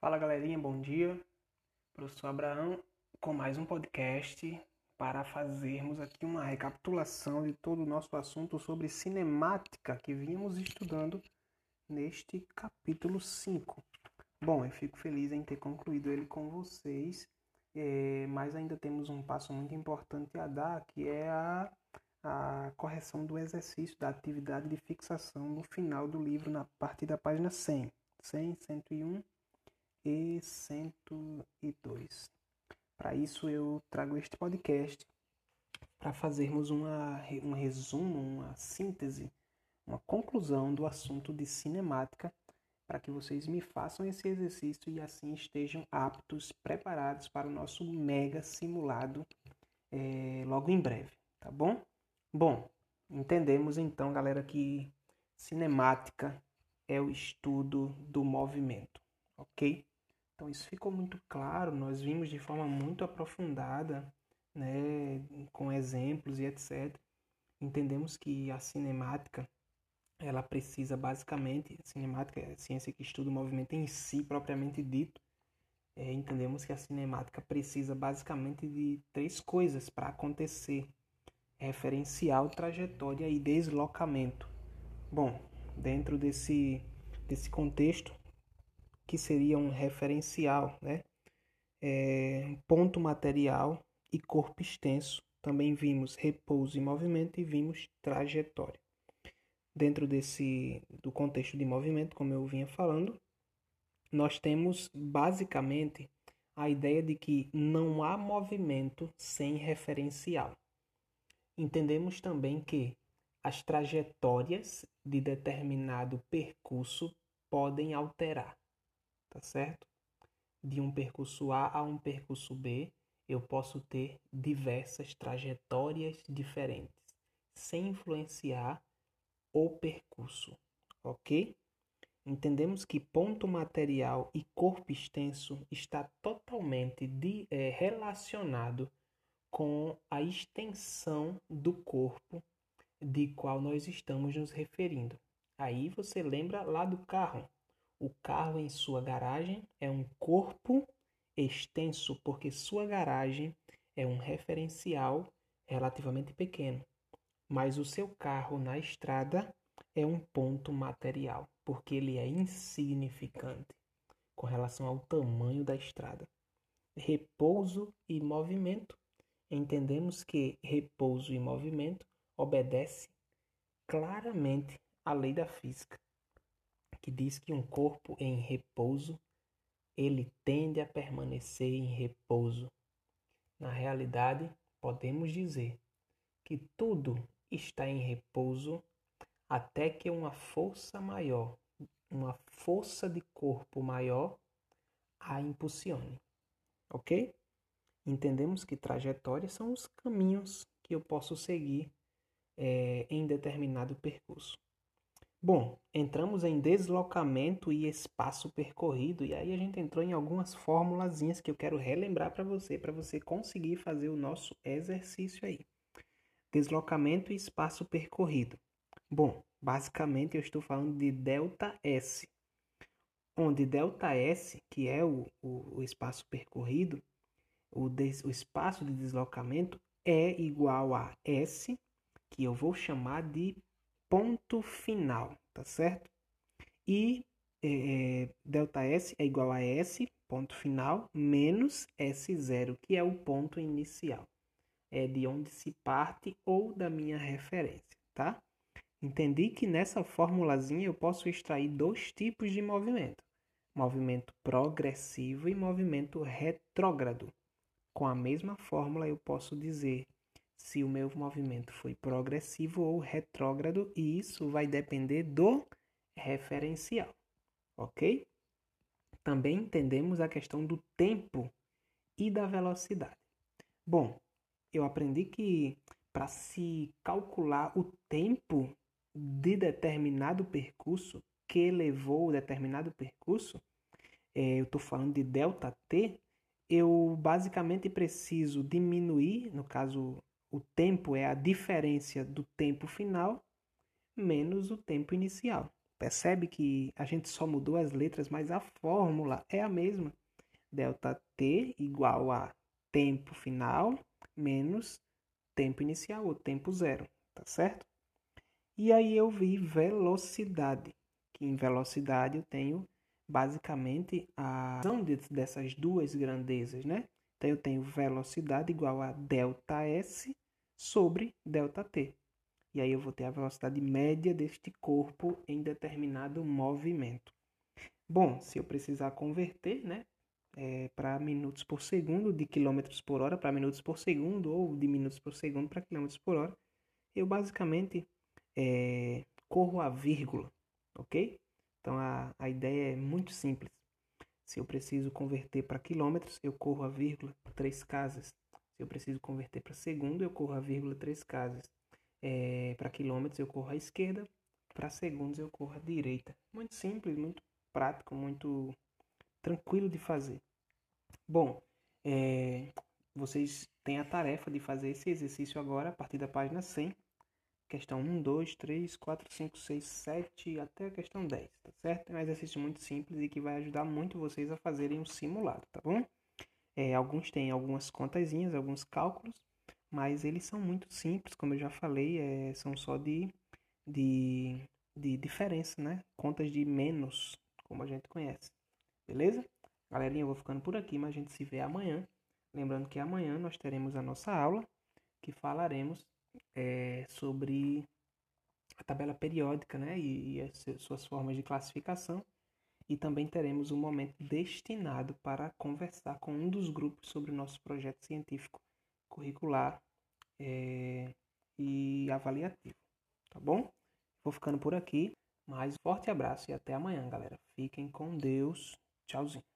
Fala galerinha, bom dia. Professor Abraão com mais um podcast para fazermos aqui uma recapitulação de todo o nosso assunto sobre cinemática que vínhamos estudando neste capítulo 5. Bom, eu fico feliz em ter concluído ele com vocês, é, mas ainda temos um passo muito importante a dar, que é a, a correção do exercício da atividade de fixação no final do livro, na partir da página 100. 100, 101 e 102. Para isso eu trago este podcast para fazermos uma, um resumo, uma síntese, uma conclusão do assunto de cinemática, para que vocês me façam esse exercício e assim estejam aptos, preparados para o nosso mega simulado é, logo em breve, tá bom? Bom, entendemos então, galera, que cinemática é o estudo do movimento, ok? Então isso ficou muito claro, nós vimos de forma muito aprofundada, né, com exemplos e etc. Entendemos que a cinemática ela precisa basicamente, cinemática é a ciência que estuda o movimento em si propriamente dito. É, entendemos que a cinemática precisa basicamente de três coisas para acontecer: referencial, trajetória e deslocamento. Bom, dentro desse, desse contexto, que seria um referencial, né? É, ponto material e corpo extenso. Também vimos repouso e movimento e vimos trajetória. Dentro desse do contexto de movimento, como eu vinha falando, nós temos basicamente a ideia de que não há movimento sem referencial. Entendemos também que as trajetórias de determinado percurso podem alterar tá certo? De um percurso A a um percurso B, eu posso ter diversas trajetórias diferentes, sem influenciar o percurso, ok? Entendemos que ponto material e corpo extenso está totalmente de, é, relacionado com a extensão do corpo de qual nós estamos nos referindo. Aí você lembra lá do carro, o carro em sua garagem é um corpo extenso, porque sua garagem é um referencial relativamente pequeno. Mas o seu carro na estrada é um ponto material, porque ele é insignificante com relação ao tamanho da estrada. Repouso e movimento. Entendemos que repouso e movimento obedece claramente à lei da física que diz que um corpo em repouso, ele tende a permanecer em repouso. Na realidade, podemos dizer que tudo está em repouso até que uma força maior, uma força de corpo maior, a impulsione. Ok? Entendemos que trajetórias são os caminhos que eu posso seguir é, em determinado percurso. Bom, entramos em deslocamento e espaço percorrido e aí a gente entrou em algumas formulazinhas que eu quero relembrar para você, para você conseguir fazer o nosso exercício aí. Deslocamento e espaço percorrido. Bom, basicamente eu estou falando de delta S, onde delta S, que é o, o, o espaço percorrido, o, des, o espaço de deslocamento é igual a S, que eu vou chamar de ponto final, tá certo? E é, delta S é igual a S, ponto final, menos S0, que é o ponto inicial. É de onde se parte ou da minha referência, tá? Entendi que nessa formulazinha eu posso extrair dois tipos de movimento: movimento progressivo e movimento retrógrado. Com a mesma fórmula eu posso dizer se o meu movimento foi progressivo ou retrógrado, e isso vai depender do referencial, ok? Também entendemos a questão do tempo e da velocidade. Bom, eu aprendi que para se calcular o tempo de determinado percurso que levou determinado percurso, é, eu estou falando de delta t, eu basicamente preciso diminuir, no caso o tempo é a diferença do tempo final menos o tempo inicial. Percebe que a gente só mudou as letras, mas a fórmula é a mesma. Delta T igual a tempo final menos tempo inicial, ou tempo zero, tá certo? E aí eu vi velocidade, que em velocidade eu tenho basicamente a são dessas duas grandezas, né? Então eu tenho velocidade igual a delta S sobre delta T. E aí eu vou ter a velocidade média deste corpo em determinado movimento. Bom, se eu precisar converter, né, é, para minutos por segundo, de quilômetros por hora para minutos por segundo, ou de minutos por segundo para quilômetros por hora, eu basicamente é, corro a vírgula, ok? Então a, a ideia é muito simples. Se eu preciso converter para quilômetros, eu corro a vírgula três casas. Eu preciso converter para segundo, eu corro a vírgula três casas. É, para quilômetros, eu corro à esquerda. Para segundos, eu corro à direita. Muito simples, muito prático, muito tranquilo de fazer. Bom, é, vocês têm a tarefa de fazer esse exercício agora a partir da página 100. Questão 1, 2, 3, 4, 5, 6, 7 até a questão 10, tá certo? É um exercício muito simples e que vai ajudar muito vocês a fazerem um simulado, tá bom? É, alguns têm algumas contazinhas, alguns cálculos, mas eles são muito simples, como eu já falei, é, são só de, de, de diferença, né? Contas de menos, como a gente conhece. Beleza? Galerinha, eu vou ficando por aqui, mas a gente se vê amanhã. Lembrando que amanhã nós teremos a nossa aula, que falaremos é, sobre a tabela periódica né, e, e, as suas formas de classificação. E também teremos um momento destinado para conversar com um dos grupos sobre o nosso projeto científico curricular é, e avaliativo. Tá bom? Vou ficando por aqui. Mais forte abraço e até amanhã, galera. Fiquem com Deus. Tchauzinho.